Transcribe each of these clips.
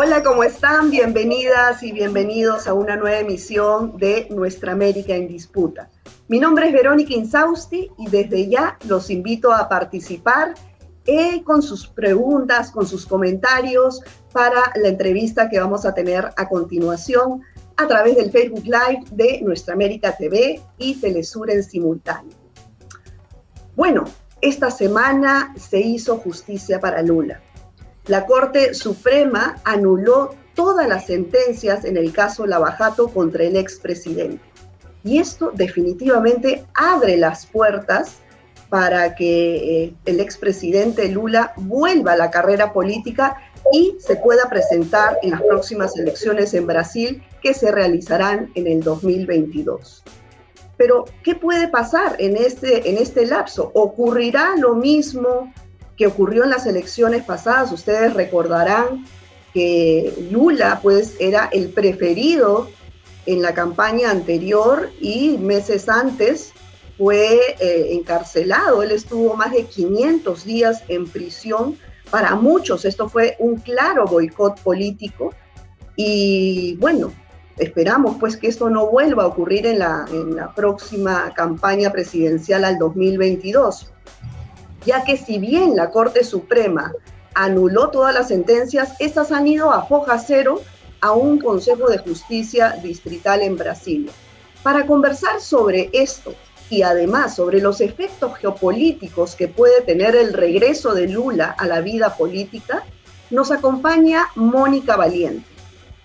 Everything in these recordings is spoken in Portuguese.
Hola, ¿cómo están? Bienvenidas y bienvenidos a una nueva emisión de Nuestra América en Disputa. Mi nombre es Verónica Insausti y desde ya los invito a participar eh, con sus preguntas, con sus comentarios para la entrevista que vamos a tener a continuación a través del Facebook Live de Nuestra América TV y Telesur en simultáneo. Bueno, esta semana se hizo justicia para Lula. La Corte Suprema anuló todas las sentencias en el caso Lavajato contra el expresidente. Y esto definitivamente abre las puertas para que eh, el expresidente Lula vuelva a la carrera política y se pueda presentar en las próximas elecciones en Brasil que se realizarán en el 2022. Pero, ¿qué puede pasar en este, en este lapso? ¿Ocurrirá lo mismo que ocurrió en las elecciones pasadas? Ustedes recordarán que Lula pues era el preferido en la campaña anterior y meses antes fue eh, encarcelado. Él estuvo más de 500 días en prisión. Para muchos esto fue un claro boicot político y bueno, esperamos pues que esto no vuelva a ocurrir en la, en la próxima campaña presidencial al 2022, ya que si bien la Corte Suprema anuló todas las sentencias, estas han ido a foja cero a un Consejo de Justicia Distrital en Brasil. Para conversar sobre esto y además sobre los efectos geopolíticos que puede tener el regreso de Lula a la vida política, nos acompaña Mónica Valiente.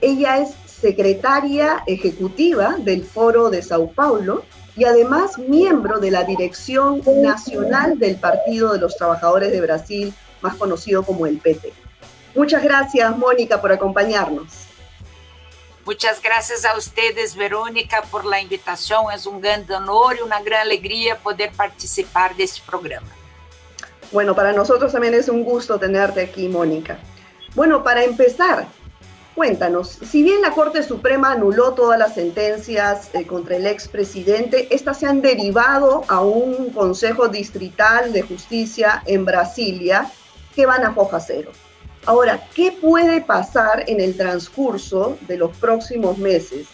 Ella es secretaria ejecutiva del Foro de Sao Paulo y además miembro de la Dirección Nacional del Partido de los Trabajadores de Brasil, más conocido como el PT. Muchas gracias, Mónica, por acompañarnos. Muchas gracias a ustedes, Verónica, por la invitación. Es un gran honor y una gran alegría poder participar de este programa. Bueno, para nosotros también es un gusto tenerte aquí, Mónica. Bueno, para empezar, Cuéntanos, si bien la Corte Suprema anuló todas las sentencias eh, contra el expresidente, estas se han derivado a un Consejo Distrital de Justicia en Brasilia que van a foja cero. Ahora, ¿qué puede pasar en el transcurso de los próximos meses?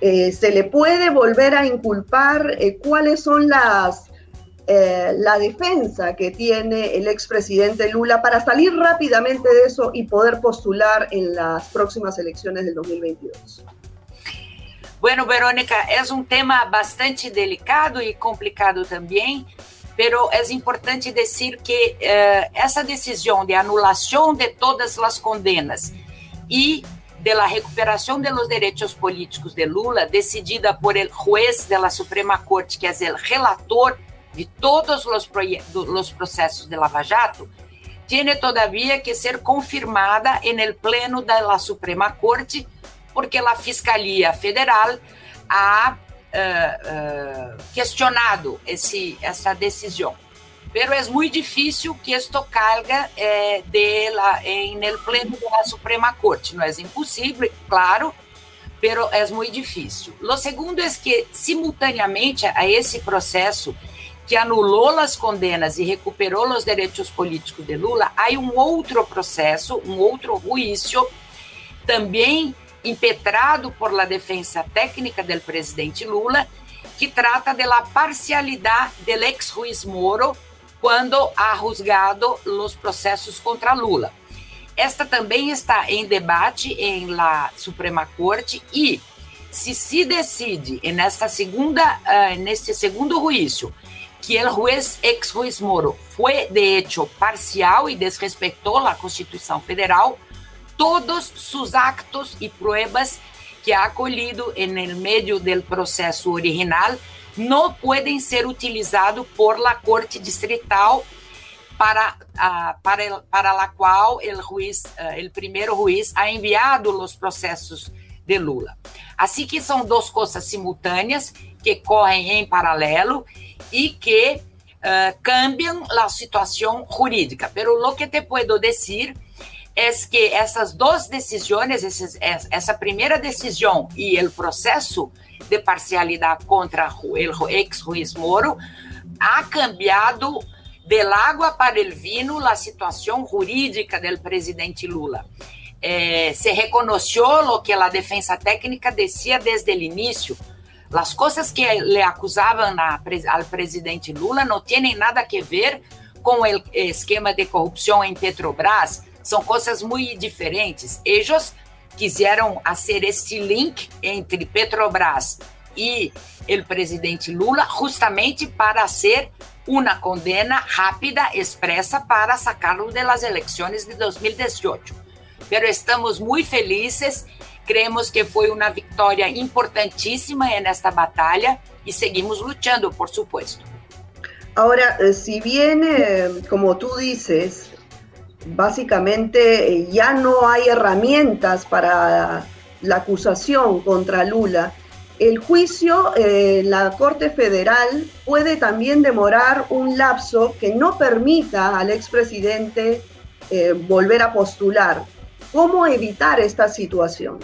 Eh, ¿Se le puede volver a inculpar? Eh, ¿Cuáles son las eh, la defensa que tiene el expresidente Lula para salir rápidamente de eso y poder postular en las próximas elecciones del 2022? Bueno, Verónica, es un tema bastante delicado y complicado también, pero es importante decir que eh, esa decisión de anulación de todas las condenas y de la recuperación de los derechos políticos de Lula, decidida por el juez de la Suprema Corte, que es el relator de todos os, os processos de Lava Jato, tiene todavía que ser confirmada en el pleno de la Suprema Corte, porque la Fiscalía Federal ha uh, uh, questionado esse, essa decisão. Pero é muito difícil que esto caiga eh, de la, en el pleno da Suprema Corte. Não é impossível, claro, pero é muito difícil. O segundo é que, simultaneamente a esse processo, que anulou as condenas e recuperou os direitos políticos de Lula, há um outro processo, um outro juízo, também impetrado por la defensa técnica do presidente Lula, que trata da parcialidade do ex-juiz Moro quando ha juzgado os processos contra Lula. Esta também está em debate em la Suprema Corte e se se decide nesta segunda, uh, neste segundo juízo que el juez, ex juez Moro, fue de hecho parcial y desrespetó la Constitución Federal, todos sus actos y pruebas que ha acolhido en el medio del proceso original no pueden ser utilizados por la Corte Distrital para, uh, para, el, para la cual el juiz, uh, el primeiro juiz ha enviado los processos de Lula. Assim que são duas coisas simultâneas que correm em paralelo y que uh, cambian la situación jurídica. Pero lo que te puedo decir es que essas duas decisões, essa primeira decisão e o processo de parcialidade contra o ex-juiz Moro, ha cambiado del água para el vino a situação jurídica do presidente Lula. Eh, se reconoció lo que la defensa técnica decía desde el inicio. Las cosas que le acusaban a, al presidente Lula no tienen nada que ver com o esquema de corrupção em Petrobras, são coisas muito diferentes. Eles quiseram fazer este link entre Petrobras e o presidente Lula justamente para ser uma condena rápida, expressa, para sacá-lo das eleições de 2018. Pero estamos muito felizes, creemos que foi uma vitória importantíssima nesta batalha e seguimos lutando, por supuesto. Ahora, eh, si bien, eh, como tú dices, básicamente eh, ya no hay herramientas para la acusación contra Lula, el juicio en la Corte Federal puede también demorar un lapso que no permita al expresidente volver a postular. ¿Cómo evitar esta situación?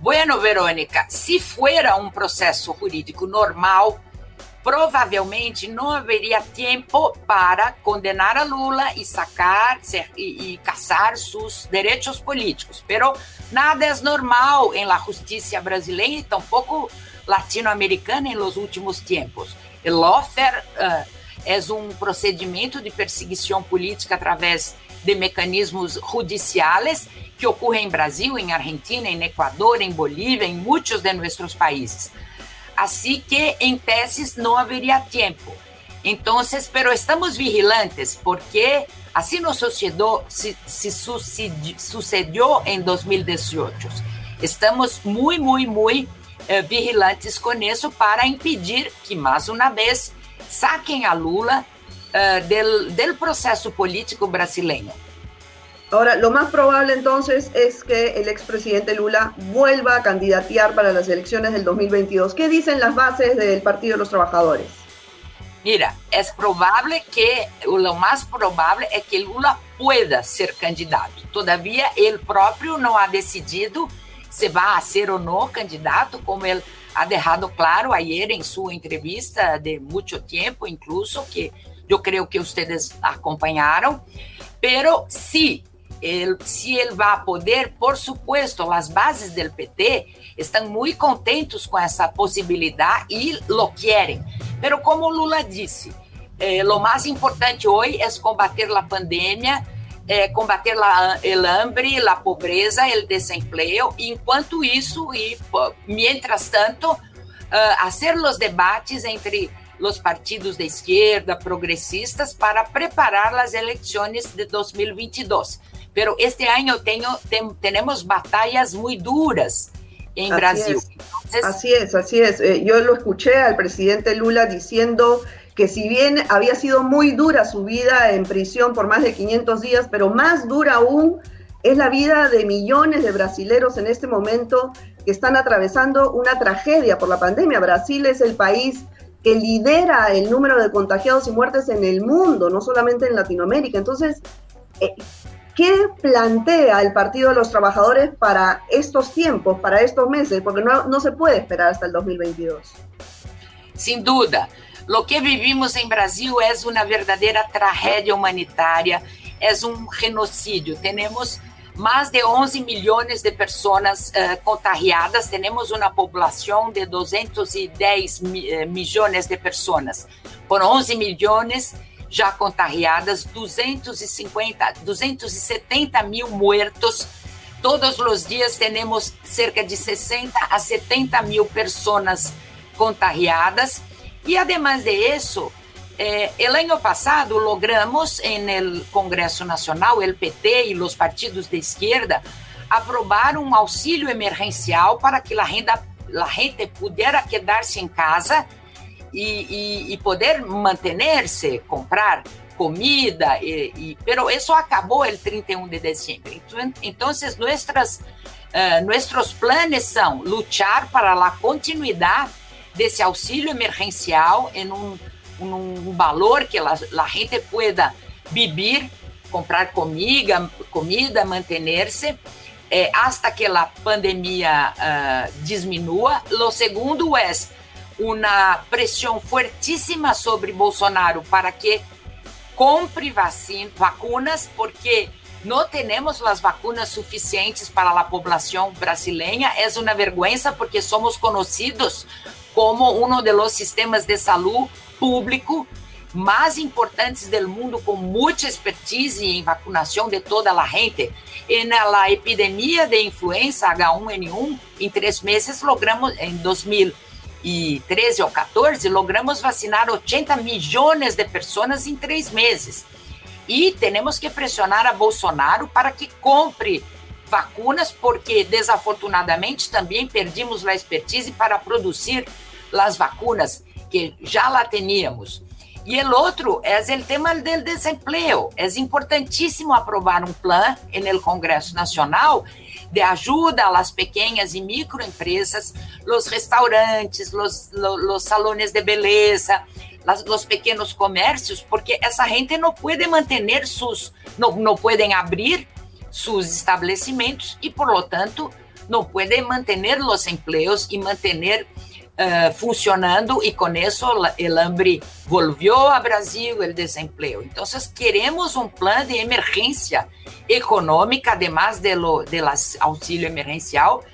Bueno, Verónica, si fuera un proceso jurídico normal, provavelmente não haveria tempo para condenar a Lula e sacar e, e caçar seus direitos políticos. Pero nada é normal em la justiça brasileira e tampouco latino-americana em los últimos tempos. O lawfare uh, é um procedimento de perseguição política através de mecanismos judiciais que ocorrem em Brasil, em Argentina, em Equador, em Bolívia, em muitos de nossos países. Así que en tesis no habría tiempo. Entonces, pero estamos vigilantes porque así nos sucedió, si, si sucedió en 2018. Estamos muy, muy, muy eh, vigilantes con eso para impedir que más una vez saquen a Lula uh, del, del proceso político brasileño. Ahora, lo más probable entonces es que el expresidente Lula vuelva a candidatear para las elecciones del 2022. ¿Qué dicen las bases del Partido de los Trabajadores? Mira, es probable que, lo más probable es que Lula pueda ser candidato. Todavía él propio no ha decidido se va a ser o no candidato, como él ha dejado claro ayer en su entrevista de mucho tiempo, incluso, que yo creo que ustedes acompañaron. Pero sí, Ele, se ele vai poder, por supuesto, as bases do PT estão muito contentes com essa possibilidade e lo querem. Pero como Lula disse, eh, o mais importante hoje é combater a pandemia, eh, combater el hambre, a pobreza, o desemprego. Enquanto isso, e mientras tanto, uh, fazer os debates entre os partidos de esquerda, progressistas, para preparar as eleições de 2022. pero este año tengo, tenemos batallas muy duras en Brasil. así es, así es. Eh, yo lo escuché al presidente Lula diciendo que si bien había sido muy dura su vida en prisión por más de 500 días, pero más dura aún es la vida de millones de brasileros en este momento que están atravesando una tragedia por la pandemia. Brasil es el país que lidera el número de contagiados y muertes en el mundo, no solamente en Latinoamérica. Entonces, eh, ¿Qué plantea el Partido de los Trabajadores para estos tiempos, para estos meses? Porque no, no se puede esperar hasta el 2022. Sin duda. Lo que vivimos em Brasil é uma verdadeira tragédia humanitária, é um genocídio. Temos mais de 11 milhões de pessoas uh, contagiadas, temos uma população de 210 mi milhões de pessoas. Por 11 milhões, já contagiadas, 250, 270 mil muertos. Todos os dias temos cerca de 60 a 70 mil pessoas contagiadas. E, además de isso, eh, el año pasado logramos en el Congreso Nacional, el PT y los partidos de izquierda, aprobar um auxílio emergencial para que a renda, a gente pudesse quedar-se em casa e, e, e poder manter-se, comprar comida, e, e, pero eso acabou el 31 de dezembro. Então, então nuestras, uh, nuestros planes são lutar para a continuidade desse auxílio emergencial em um, um valor que a, a gente pueda vivir, comprar comida, comida manter-se, eh, hasta que a pandemia uh, diminua. O segundo é uma pressão fortíssima sobre Bolsonaro para que compre vacina, vacunas, porque não temos as vacunas suficientes para a população brasileira. É uma vergonha porque somos conhecidos como um dos sistemas de saúde público mais importantes do mundo, com muita expertise em vacunação de toda a gente. E na epidemia de influenza H1N1, em três meses, logramos, em 2013 ou 14, logramos vacinar 80 milhões de pessoas em três meses. E temos que pressionar a Bolsonaro para que compre vacunas, porque desafortunadamente também perdimos a expertise para produzir as vacunas que já lá teníamos. E o outro é o tema do desemprego. É importantíssimo aprovar um plano no Congresso Nacional de ajuda às pequenas e microempresas, os restaurantes, os salones de beleza, os pequenos comércios, porque essa gente não pode manter seus, não podem abrir seus estabelecimentos e, por lo tanto, não podem manter os empregos e manter uh, funcionando e com isso o hambre volvió a Brasil o desemprego. Então, queremos um plano de emergência econômica, además de lo, de auxílio emergencial,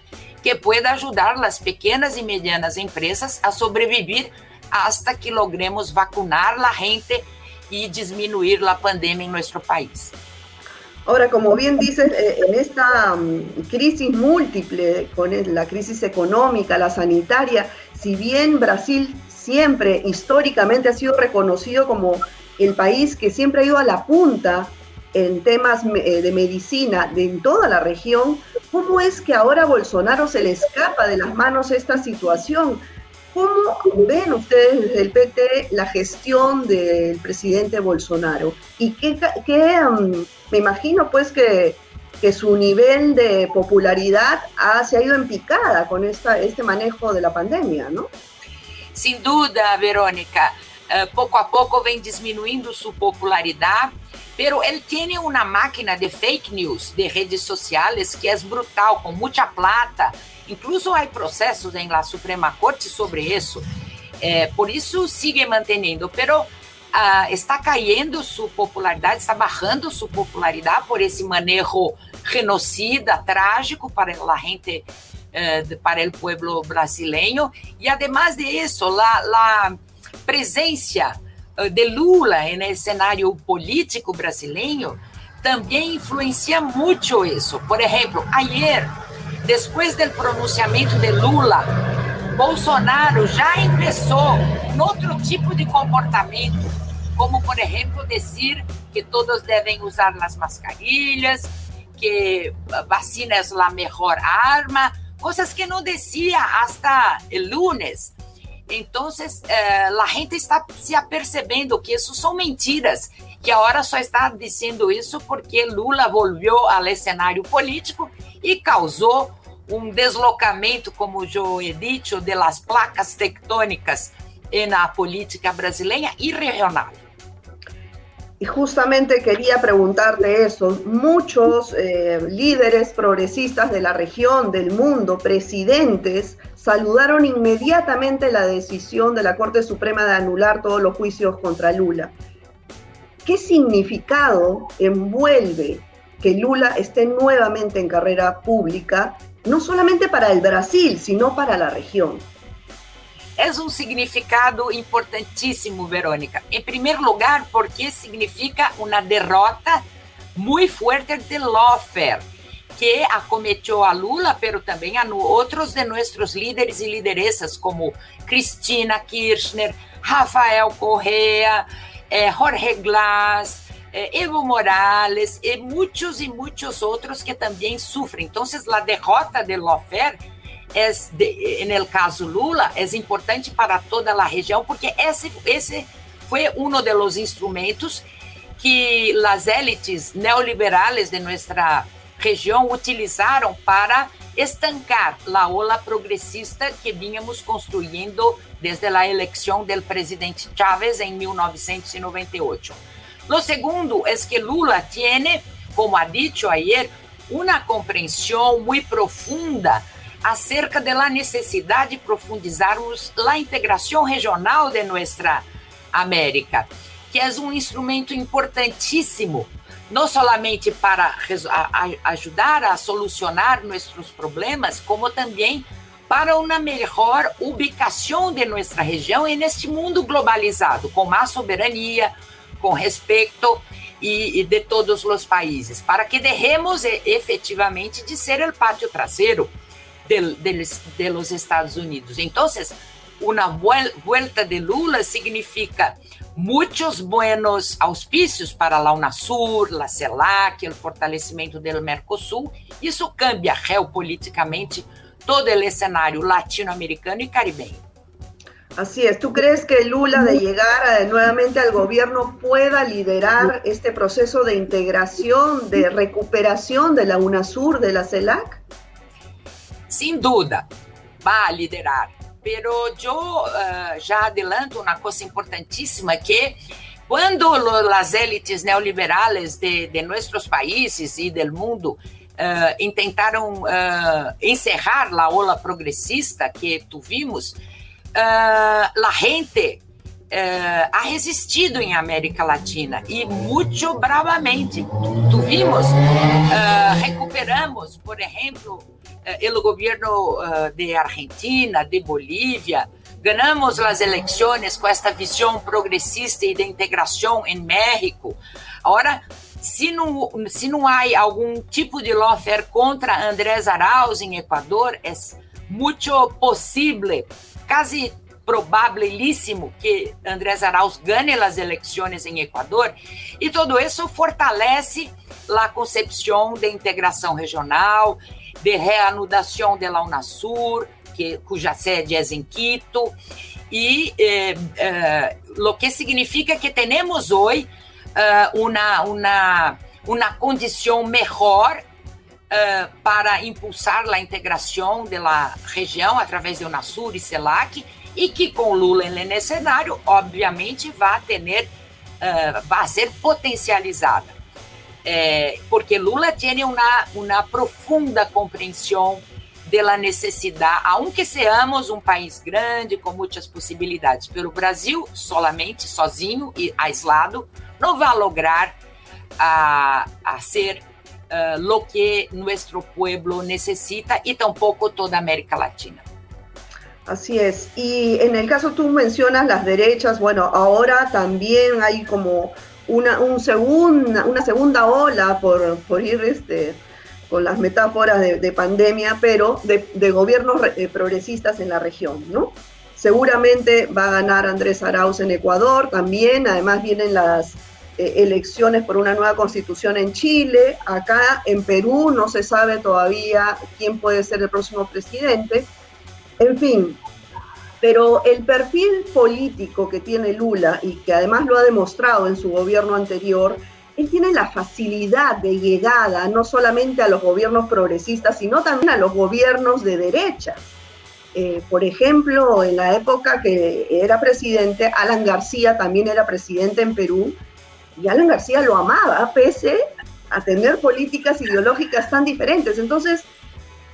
que pueda ajudar as pequenas e medianas empresas a sobreviver hasta que logremos vacunar a gente e diminuir a pandemia em nosso país. Ahora, como bien dices, eh, en esta mm, crisis múltiple, con la crisis económica, la sanitaria, si bien Brasil siempre históricamente ha sido reconocido como el país que siempre ha ido a la punta en temas eh, de medicina de en toda la región, ¿cómo es que ahora a Bolsonaro se le escapa de las manos esta situación? ¿Cómo ven ustedes desde el PT la gestión del presidente Bolsonaro? ¿Y qué, me imagino pues que que su nivel de popularidad ha, se ha ido en picada con esta, este manejo de la pandemia, ¿no? Sin duda, Verónica. Uh, pouco a pouco vem diminuindo sua popularidade, pero ele tem uma máquina de fake news de redes sociais que é brutal, com muita plata. Incluso há processos em la Suprema Corte sobre isso. É, por isso sigue mantendo, pero uh, está caindo sua popularidade, está barrando sua popularidade por esse manejo genocida, trágico para a gente, eh, para o povo brasileiro. E, además de isso, a presença eh, de Lula no cenário político brasileiro também influencia muito isso. Por exemplo, ayer, depois do pronunciamento de Lula, Bolsonaro já começou outro tipo de comportamento, como, por exemplo, dizer que todos devem usar as mascarilhas, que vacina es la mejor arma, cosas que no decía hasta lunes. Entonces, eh, la gente está se apercebendo que isso são mentiras, que agora só está dizendo isso porque Lula volvió ao cenário político e causou um deslocamento, como he dicho, de las placas tectônicas na política brasileira e regional. Y justamente quería preguntarte eso. Muchos eh, líderes progresistas de la región, del mundo, presidentes, saludaron inmediatamente la decisión de la Corte Suprema de anular todos los juicios contra Lula. ¿Qué significado envuelve que Lula esté nuevamente en carrera pública, no solamente para el Brasil, sino para la región? é um significado importantíssimo, Verônica. Em primeiro lugar, porque significa uma derrota muito forte de lawfare, que acometeu a Lula, pero também a outros de nossos líderes e lideresas, como Cristina Kirchner, Rafael Correa, eh, Jorge Glass, eh, Evo Morales e muitos e muitos outros que também sofrem. Então, a derrota de é, de, no caso Lula, é importante para toda a região, porque esse, esse foi um dos instrumentos que as élites neoliberais de nossa região utilizaram para estancar a ola progressista que vínhamos construindo desde a eleição do presidente Chávez em 1998. O segundo é que Lula tem, como ha dicho ayer, uma compreensão muito profunda acerca da necessidade de profundizarmos a integração regional de nossa América, que é um instrumento importantíssimo não somente para ajudar a solucionar nossos problemas, como também para uma melhor ubicação de nossa região neste mundo globalizado, com mais soberania, com respeito e, de todos os países, para que derremos efetivamente de ser o pátio traseiro de, de, de los Estados Unidos. Então, uma vuelta de Lula significa muitos buenos auspícios para a UNASUR, a CELAC, o fortalecimento do Mercosul. Isso cambia geopoliticamente todo o cenário latino-americano e caribenho. Así es. ¿Tú crees que Lula, de llegar nuevamente al gobierno, pueda liderar este proceso de integración, de recuperación de la UNASUR, de la CELAC? Sin duda, va a liderar. Pero yo uh, já adelanto uma coisa importantíssima que quando as élites neoliberales de, de nossos países e do mundo uh, intentaram uh, encerrar a ola progressista que tuvimos, uh, la gente uh, ha resistido em América Latina e muito bravamente. Tuvimos, uh, recuperamos, por exemplo, o governo uh, de Argentina, de Bolívia, ganhamos as eleições com esta visão progressista e de integração em México. Agora, se não, se não há algum tipo de lawfare contra Andrés Arauz em Equador, é muito possível quase probabilíssimo que Andrés Arauz ganhe as eleições em Equador, e tudo isso fortalece a concepção de integração regional, de reanudação de la UNASUR, que, cuja sede é em Quito, e eh, eh, o que significa que temos hoje eh, uma, uma, uma condição melhor uh, para impulsar a integração da região através do Unasur e CELAC e que com Lula nesse cenário, obviamente, vai ter, uh, vai ser potencializada. É, porque Lula tem uma, uma profunda compreensão da necessidade, aunque seamos um país grande com muitas possibilidades, pelo Brasil solamente, sozinho e aislado, não vai lograr a, a ser uh, lo que nuestro pueblo necesita y tampoco toda América Latina. Así es. Y en el caso tú mencionas las derechas, bueno, ahora también hay como una, un segunda, una segunda ola por, por ir este, con las metáforas de, pandemia, pero de, de gobiernos eh, progresistas en la región, ¿no? Seguramente va a ganar Andrés Arauz en Ecuador, también, además vienen las eh, elecciones por una nueva constitución en Chile. Acá en Perú no se sabe todavía quién puede ser el próximo presidente. En fin, pero el perfil político que tiene Lula y que además lo ha demostrado en su gobierno anterior, él tiene la facilidad de llegada no solamente a los gobiernos progresistas, sino también a los gobiernos de derecha. Eh, por ejemplo, en la época que era presidente, Alan García también era presidente en Perú, y Alan García lo amaba, pese a tener políticas ideológicas tan diferentes. Entonces,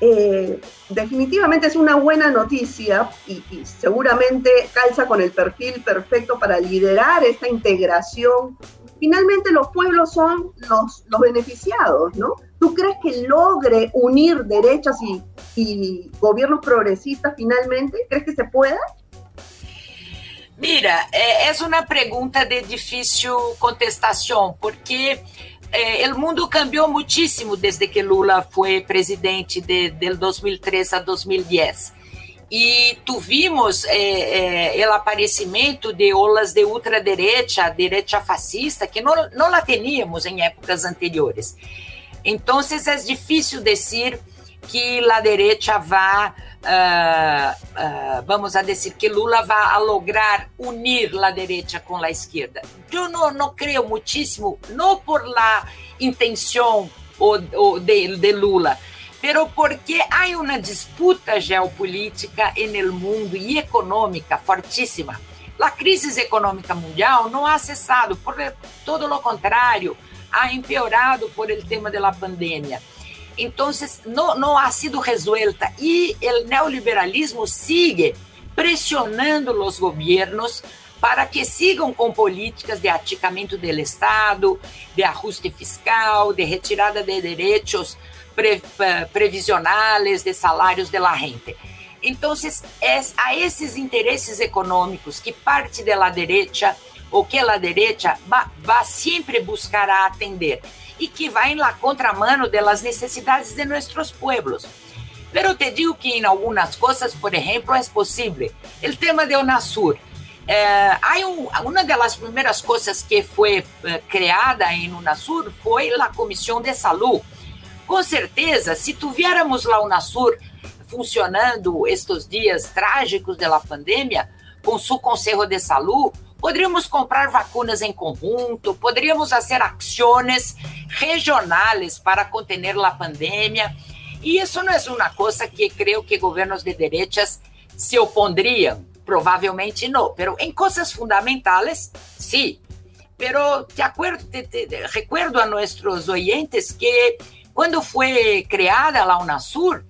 eh, definitivamente es una buena noticia y, seguramente calza con el perfil perfecto para liderar esta integración. Finalmente los pueblos son los, beneficiados, ¿no? ¿Tú crees que logre unir derechas y, y gobiernos progresistas finalmente? ¿Crees que se pueda? Mira, é, é uma pergunta de difícil contestação, porque é, o mundo cambiou muitíssimo desde que Lula foi presidente de, de 2003 a 2010. E tuvimos é, é, o aparecimento de olas de ultraderecha, direita fascista, que não, não la teníamos em épocas anteriores. Então, é difícil dizer que a direita vá uh, uh, vamos a dizer que Lula vai a lograr unir a direita com a esquerda. Eu não, não creio muitíssimo, não por la intenção de, de Lula, pero porque há uma disputa geopolítica no mundo e econômica fortíssima. A crise econômica mundial não ha cessado, por todo o contrário, ha empeorado por el tema da pandemia. Então, não, ha sido resuelta e o neoliberalismo sigue pressionando os governos para que sigam com políticas de aticamento do Estado, de ajuste fiscal, de retirada de direitos pre, previsionais, de salários de la gente. Então, a esses interesses econômicos que parte da direita ou que a direita vai sempre buscar atender e que vai na contramano das necessidades de nossos pueblos. Pero te digo que em algumas coisas, por exemplo, é possível. O tema de Unasur. Eh, hay un, una de que fue eh, creada en UNASUR foi a Comissão de Saúde. Com certeza, se tuviéramos lá o UNASUR funcionando estes dias trágicos da pandemia, com seu Conselho de Saúde, poderíamos comprar vacinas em conjunto, poderíamos fazer ações regionais para conter a pandemia. E isso não é uma coisa que creio que governos de direitas se opondriam. Provavelmente não, pero em coisas fundamentais, sim. Pero te acuerdo, te, te, recuerdo a nossos oyentes que quando foi criada a UNASUR,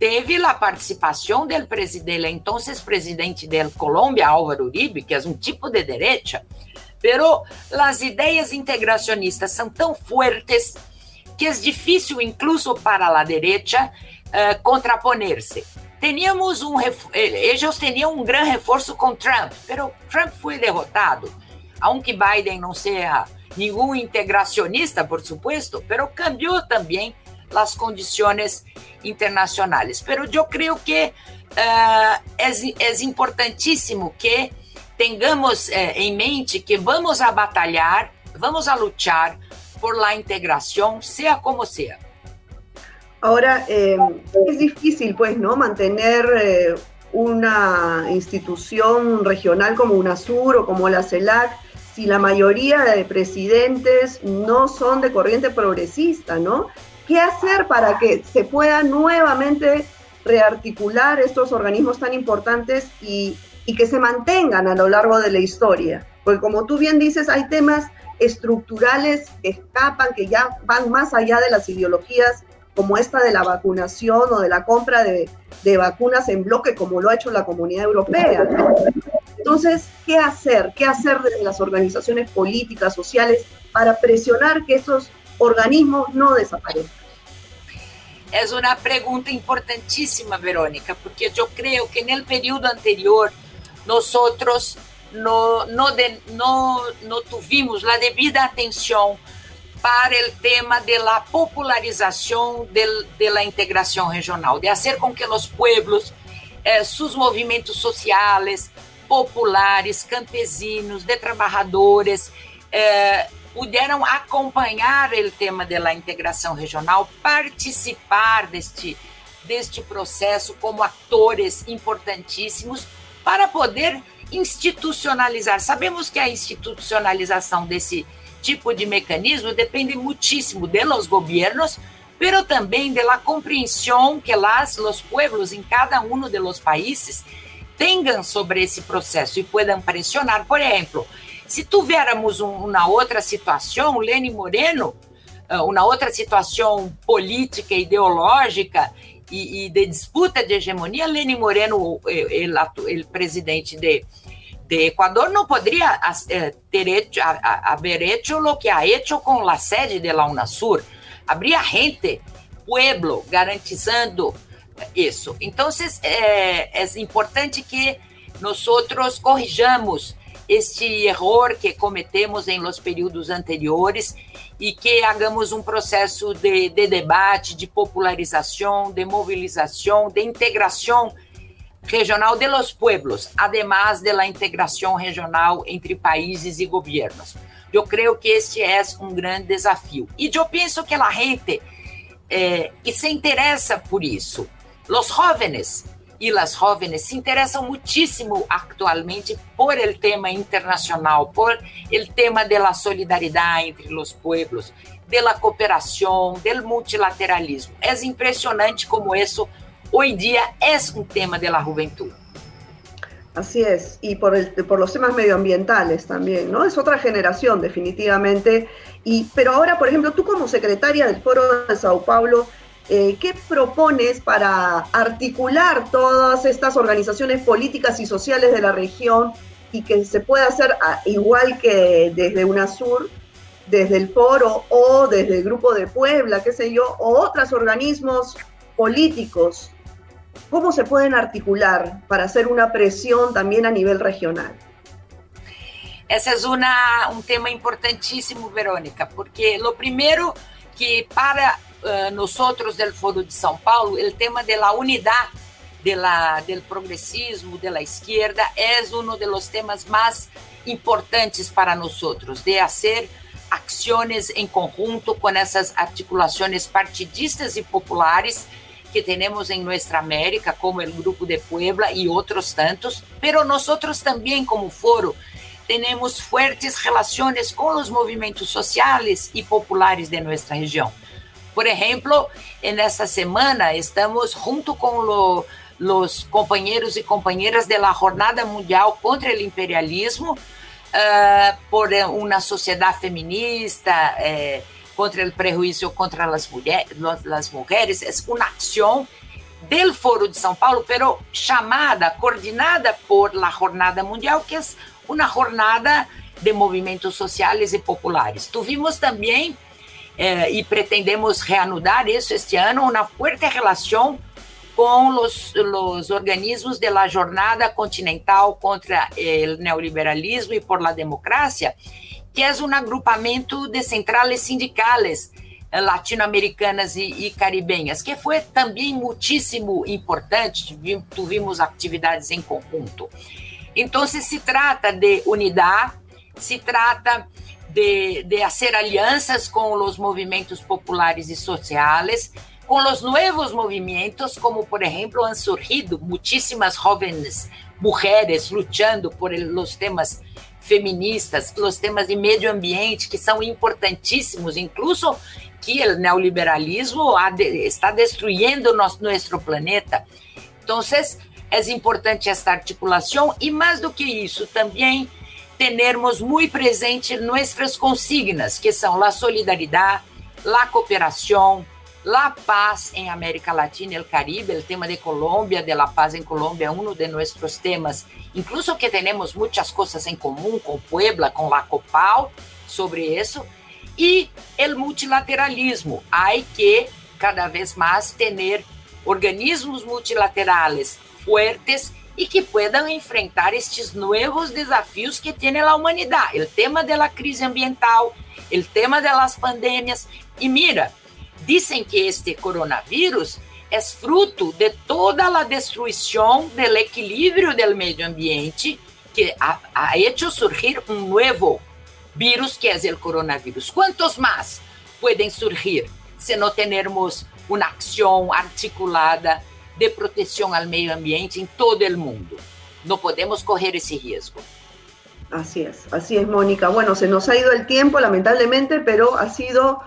teve a participação presidente, então presidente da Colômbia, Álvaro Uribe, que é um tipo de direita, pero as ideias integracionistas são tão fortes que é difícil, incluso para a direita, uh, contraponer-se. Teníamos um eles tinham um grande reforço com Trump, pero Trump foi derrotado. Aunque Biden não seja nenhum integracionista, por supuesto, pero cambiou também as condições internacionais. Pero eu creio que uh, é, é importantíssimo que tenhamos uh, em mente que vamos a batalhar, vamos a lutar por la integração, seja como seja. Ahora, eh, es difícil, pues, ¿no? Mantener eh, una institución regional como UNASUR o como la CELAC si la mayoría de presidentes no son de corriente progresista, ¿no? ¿Qué hacer para que se pueda nuevamente rearticular estos organismos tan importantes y, que se mantengan a lo largo de la historia? Porque como tú bien dices, hay temas estructurales que escapan, que ya van más allá de las ideologías como esta de la vacunación o de la compra de vacunas en bloque, como lo ha hecho la comunidad europea. Entonces, ¿qué hacer? ¿Qué hacer desde las organizaciones políticas, sociales, para presionar que esos organismos no desaparezcan? É uma pergunta importantíssima, Verônica, porque eu creio que no período anterior nós não, não, não, não tivemos a devida atenção para o tema da popularização da integração regional, de fazer com que os pueblos, eh, seus movimentos sociais, populares, campesinos, de trabalhadores, eh, puderam acompanhar o tema da integração regional, participar deste, deste processo como atores importantíssimos para poder institucionalizar. Sabemos que a institucionalização desse tipo de mecanismo depende muitíssimo de los gobiernos, pero também de la compreensão que las, los pueblos em cada um de los países tenham sobre esse processo e puedan pressionar. Por exemplo, se tivéssemos uma outra situação, Lene Moreno, ah, uma outra situação política, ideológica e, e, de disputa de hegemonia, Lene Moreno, o presidente de, de Ecuador, não poderia eh, ter hecho lo que ha hecho com a sede de la UNASUR. Habría gente, pueblo, garantizando isso. Então, é, é importante que nós corrijamos este erro que cometemos em los períodos anteriores e que hagamos um processo de, de debate, de popularização, de mobilização, de integração regional de los pueblos, además de la integração regional entre países e governos. Eu creio que este é um grande desafio. E eu penso que a gente eh, se interessa por isso, os jovens e as jovens se interessam muitíssimo atualmente por el tema internacional, por el tema de la solidariedade entre os pueblos, de la cooperação, del multilateralismo. É impressionante como isso hoy día es un tema de la juventud. Así es, y por, el, por los temas medioambientales también, ¿no? Es otra generación, definitivamente. Y, pero ahora, por ejemplo, tú como secretaria del Foro de Sao Paulo, eh, ¿qué propones para articular todas estas organizaciones políticas y sociales de la región y que se pueda hacer igual que desde UNASUR, desde el foro o desde el Grupo de Puebla, qué sé yo, o otros organismos políticos, ¿cómo se pueden articular para hacer una presión también a nivel regional? Esse é uma, um tema importantíssimo, Verônica, porque lo primeiro que para uh, nós do Foro de São Paulo, o tema da unidade de la, del progresismo, de la izquierda, temas mais importantes para nós, de fazer ações em conjunto com essas articulações partidistas e populares que temos em nossa América, como o Grupo de Puebla e outros tantos, pero nós também, como foro, temos fortes relações com os movimentos sociais e populares de nossa região. Por exemplo, nessa semana estamos junto com os companheiros e companheiras da Jornada Mundial contra o Imperialismo, uh, por uma sociedade feminista, eh, contra o prejuízo contra as mulheres, é uma ação do Foro de São Paulo, pero chamada, coordenada por la Jornada Mundial, que é uma jornada de movimentos sociais e populares. Tuvimos também, eh, e pretendemos reanudar isso este ano, uma forte relação com os, os organismos da Jornada Continental contra o Neoliberalismo e por la Democracia, que é um agrupamento de centrales sindicales eh, latino-americanas e, e, caribenhas, que foi também muitíssimo importante, tivemos atividades em conjunto. Então, se trata de unidade, se trata de, de alianças com os movimentos populares e sociais, com os novos movimentos, como por exemplo, han surgido muitíssimas jovens mulheres lutando por os temas feministas, os temas de meio ambiente, que são importantíssimos, incluso que o neoliberalismo está destruindo nosso, nosso planeta. Então, é importante esta articulação e, mais do que isso, também termos muito presente nossas consignas, que são a solidariedade, a cooperação, a paz em América Latina e Caribe, o tema de Colômbia, de la paz em Colômbia, é um de nossos temas, incluso que temos muitas coisas em comum com Puebla, com la Copal, sobre isso, e o multilateralismo. Há que cada vez mais ter organismos multilaterais fuertes e que puedan enfrentar estes novos desafios que tem a humanidade. O tema da crise ambiental, o tema das pandemias. E mira, dizem que este coronavírus é fruto de toda a destruição do equilíbrio do meio ambiente que ha, hecho surgir um novo vírus que é o coronavírus. Quantos mais podem surgir se não tivermos uma ação articulada de proteção ao meio ambiente em todo o mundo. No podemos correr esse risco. Así es, así es, Mónica. Bueno, se nos ha ido el tiempo, lamentablemente, pero ha sido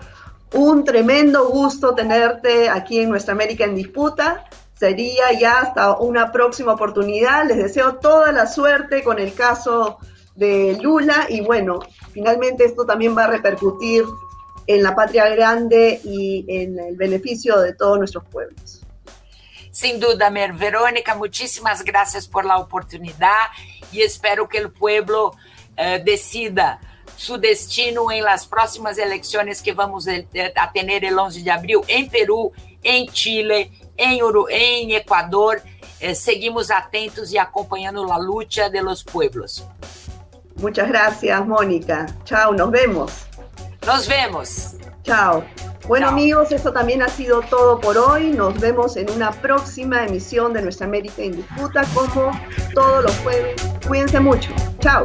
un tremendo gusto tenerte aquí en Nuestra América en Disputa. Sería ya hasta una próxima oportunidad. Les deseo toda la suerte con el caso de Lula y bueno, finalmente esto también va a repercutir en la patria grande y en el beneficio de todos nuestros pueblos. Sem dúvida, Verônica, muitíssimas graças por la oportunidade e espero que o pueblo eh, decida su destino em las próximas eleições que vamos eh, a tener el 11 de abril em Peru, em Chile, em, Uru, em Equador. Eh, seguimos atentos e acompanhando a luta de los pueblos. Muchas gracias, Mónica. Chao, nos vemos. Nos vemos. Chao. Bueno amigos, eso también ha sido todo por hoy. Nos vemos en una próxima emisión de Nuestra América en Disputa como todos los jueves. Cuídense mucho. Chao.